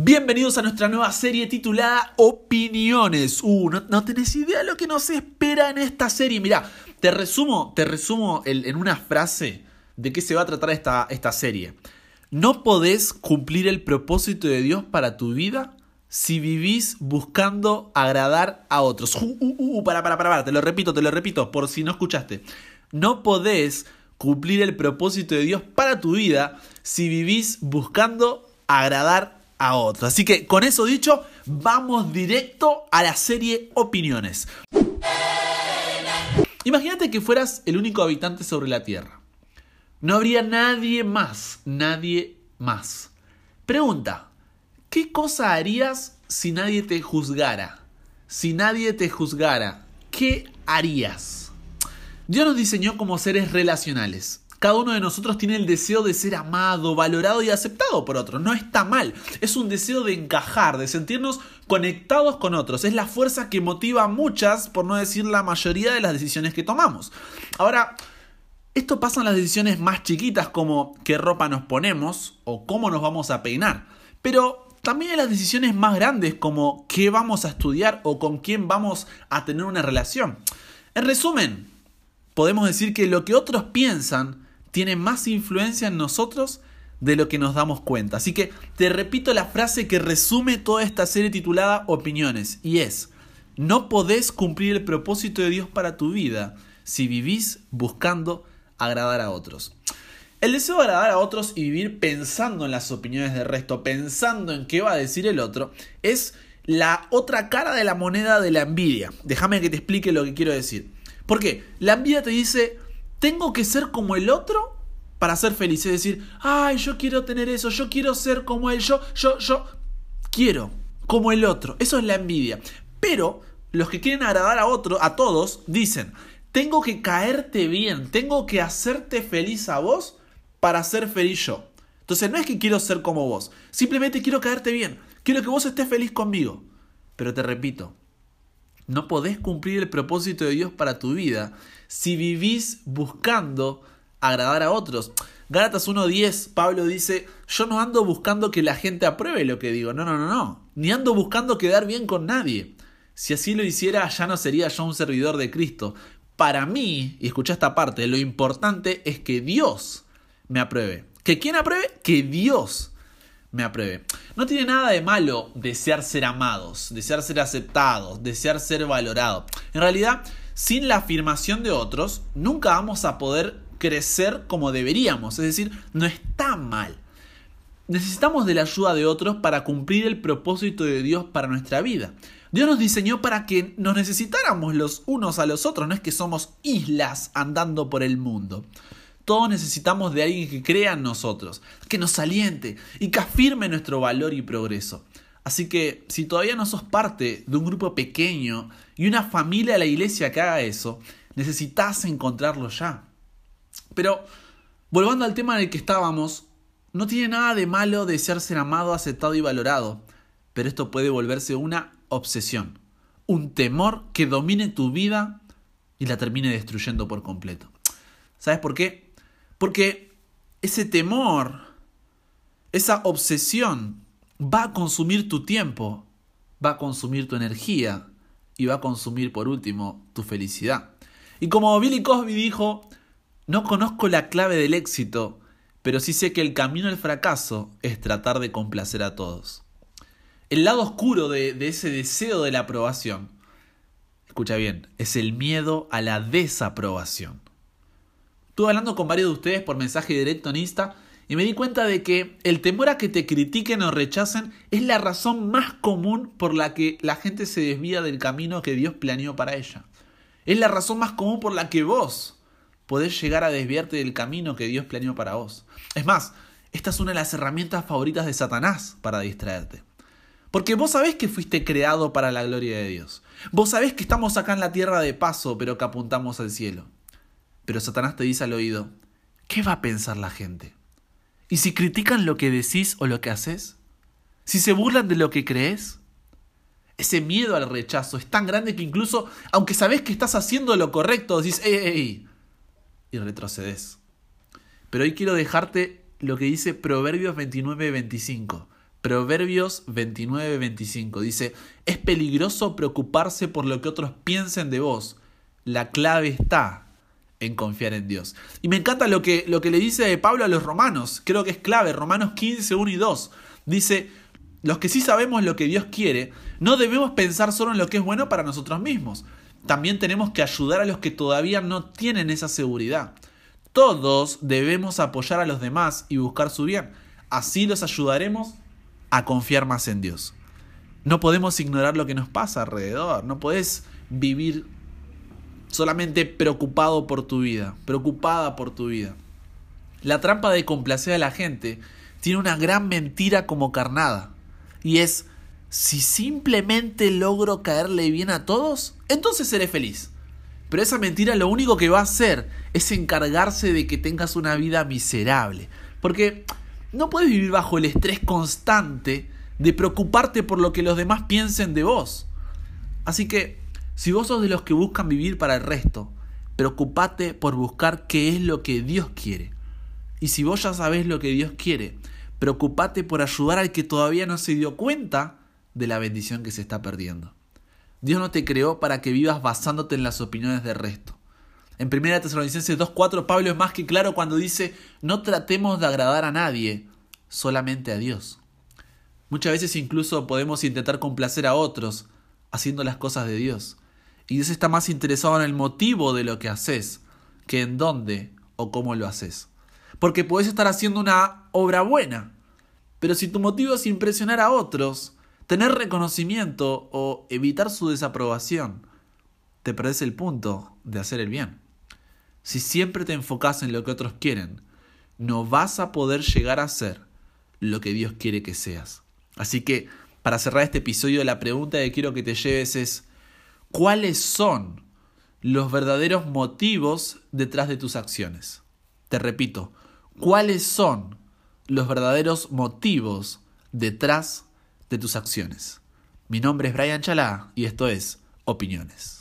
Bienvenidos a nuestra nueva serie titulada Opiniones. Uh, no, tenés idea de lo que nos espera en esta serie. Mirá, te resumo, te resumo en una frase de qué se va a tratar esta, esta serie. No podés cumplir el propósito de Dios para tu vida si vivís buscando agradar a otros. Uh, uh, uh, uh para, para, para, para, te lo repito, te lo repito, por si no escuchaste. No podés cumplir el propósito de Dios para tu vida si vivís buscando agradar a otros. Así que con eso dicho, vamos directo a la serie Opiniones. Imagínate que fueras el único habitante sobre la Tierra. No habría nadie más, nadie más. Pregunta, ¿qué cosa harías si nadie te juzgara? Si nadie te juzgara, ¿qué harías? Dios nos diseñó como seres relacionales. Cada uno de nosotros tiene el deseo de ser amado, valorado y aceptado por otros. No está mal. Es un deseo de encajar, de sentirnos conectados con otros. Es la fuerza que motiva muchas, por no decir la mayoría de las decisiones que tomamos. Ahora, esto pasa en las decisiones más chiquitas como qué ropa nos ponemos o cómo nos vamos a peinar. Pero también en las decisiones más grandes como qué vamos a estudiar o con quién vamos a tener una relación. En resumen, podemos decir que lo que otros piensan tiene más influencia en nosotros de lo que nos damos cuenta. Así que te repito la frase que resume toda esta serie titulada Opiniones, y es, no podés cumplir el propósito de Dios para tu vida si vivís buscando agradar a otros. El deseo de agradar a otros y vivir pensando en las opiniones del resto, pensando en qué va a decir el otro, es la otra cara de la moneda de la envidia. Déjame que te explique lo que quiero decir. Porque la envidia te dice, tengo que ser como el otro para ser feliz. Es decir, ay, yo quiero tener eso, yo quiero ser como él, yo, yo, yo quiero como el otro. Eso es la envidia. Pero los que quieren agradar a otro, a todos, dicen, tengo que caerte bien, tengo que hacerte feliz a vos para ser feliz yo. Entonces no es que quiero ser como vos, simplemente quiero caerte bien, quiero que vos estés feliz conmigo. Pero te repito, no podés cumplir el propósito de Dios para tu vida si vivís buscando agradar a otros. Gálatas 1.10, Pablo dice, yo no ando buscando que la gente apruebe lo que digo, no, no, no, no, ni ando buscando quedar bien con nadie. Si así lo hiciera, ya no sería yo un servidor de Cristo. Para mí, y escucha esta parte, lo importante es que Dios me apruebe. ¿Que quién apruebe? Que Dios me apruebe. No tiene nada de malo desear ser amados, desear ser aceptados, desear ser valorados. En realidad, sin la afirmación de otros, nunca vamos a poder crecer como deberíamos. Es decir, no está mal. Necesitamos de la ayuda de otros para cumplir el propósito de Dios para nuestra vida. Dios nos diseñó para que nos necesitáramos los unos a los otros, no es que somos islas andando por el mundo. Todos necesitamos de alguien que crea en nosotros, que nos aliente y que afirme nuestro valor y progreso. Así que si todavía no sos parte de un grupo pequeño y una familia de la iglesia que haga eso, necesitas encontrarlo ya. Pero, volviendo al tema en el que estábamos, no tiene nada de malo desear ser amado, aceptado y valorado, pero esto puede volverse una obsesión, un temor que domine tu vida y la termine destruyendo por completo. ¿Sabes por qué? Porque ese temor, esa obsesión va a consumir tu tiempo, va a consumir tu energía y va a consumir por último tu felicidad. Y como Billy Cosby dijo, no conozco la clave del éxito, pero sí sé que el camino al fracaso es tratar de complacer a todos. El lado oscuro de, de ese deseo de la aprobación, escucha bien, es el miedo a la desaprobación. Estuve hablando con varios de ustedes por mensaje directo en Insta y me di cuenta de que el temor a que te critiquen o rechacen es la razón más común por la que la gente se desvía del camino que Dios planeó para ella. Es la razón más común por la que vos podés llegar a desviarte del camino que Dios planeó para vos. Es más, esta es una de las herramientas favoritas de Satanás para distraerte. Porque vos sabés que fuiste creado para la gloria de Dios. Vos sabés que estamos acá en la tierra de paso, pero que apuntamos al cielo. Pero Satanás te dice al oído, ¿qué va a pensar la gente? ¿Y si critican lo que decís o lo que haces? ¿Si se burlan de lo que crees? Ese miedo al rechazo es tan grande que incluso, aunque sabes que estás haciendo lo correcto, decís, ¡ey, ey, ey! Y retrocedes. Pero hoy quiero dejarte lo que dice Proverbios 29-25. Proverbios 29-25 dice, es peligroso preocuparse por lo que otros piensen de vos. La clave está en confiar en Dios. Y me encanta lo que, lo que le dice Pablo a los romanos, creo que es clave, Romanos 15, 1 y 2. Dice, los que sí sabemos lo que Dios quiere, no debemos pensar solo en lo que es bueno para nosotros mismos. También tenemos que ayudar a los que todavía no tienen esa seguridad. Todos debemos apoyar a los demás y buscar su bien. Así los ayudaremos a confiar más en Dios. No podemos ignorar lo que nos pasa alrededor. No puedes vivir solamente preocupado por tu vida, preocupada por tu vida. La trampa de complacer a la gente tiene una gran mentira como carnada. Y es, si simplemente logro caerle bien a todos, entonces seré feliz. Pero esa mentira lo único que va a hacer es encargarse de que tengas una vida miserable. Porque no puedes vivir bajo el estrés constante de preocuparte por lo que los demás piensen de vos. Así que, si vos sos de los que buscan vivir para el resto, preocupate por buscar qué es lo que Dios quiere. Y si vos ya sabés lo que Dios quiere, preocupate por ayudar al que todavía no se dio cuenta de la bendición que se está perdiendo. Dios no te creó para que vivas basándote en las opiniones del resto. En 1 Tesalonicenses 2.4 Pablo es más que claro cuando dice, no tratemos de agradar a nadie, solamente a Dios. Muchas veces incluso podemos intentar complacer a otros haciendo las cosas de Dios. Y Dios está más interesado en el motivo de lo que haces que en dónde o cómo lo haces. Porque puedes estar haciendo una obra buena, pero si tu motivo es impresionar a otros, tener reconocimiento o evitar su desaprobación, te perdés el punto de hacer el bien. Si siempre te enfocas en lo que otros quieren, no vas a poder llegar a ser lo que Dios quiere que seas. Así que, para cerrar este episodio, la pregunta que quiero que te lleves es, ¿cuáles son los verdaderos motivos detrás de tus acciones? Te repito, ¿cuáles son los verdaderos motivos detrás de tus acciones. Mi nombre es Brian Chalá y esto es Opiniones.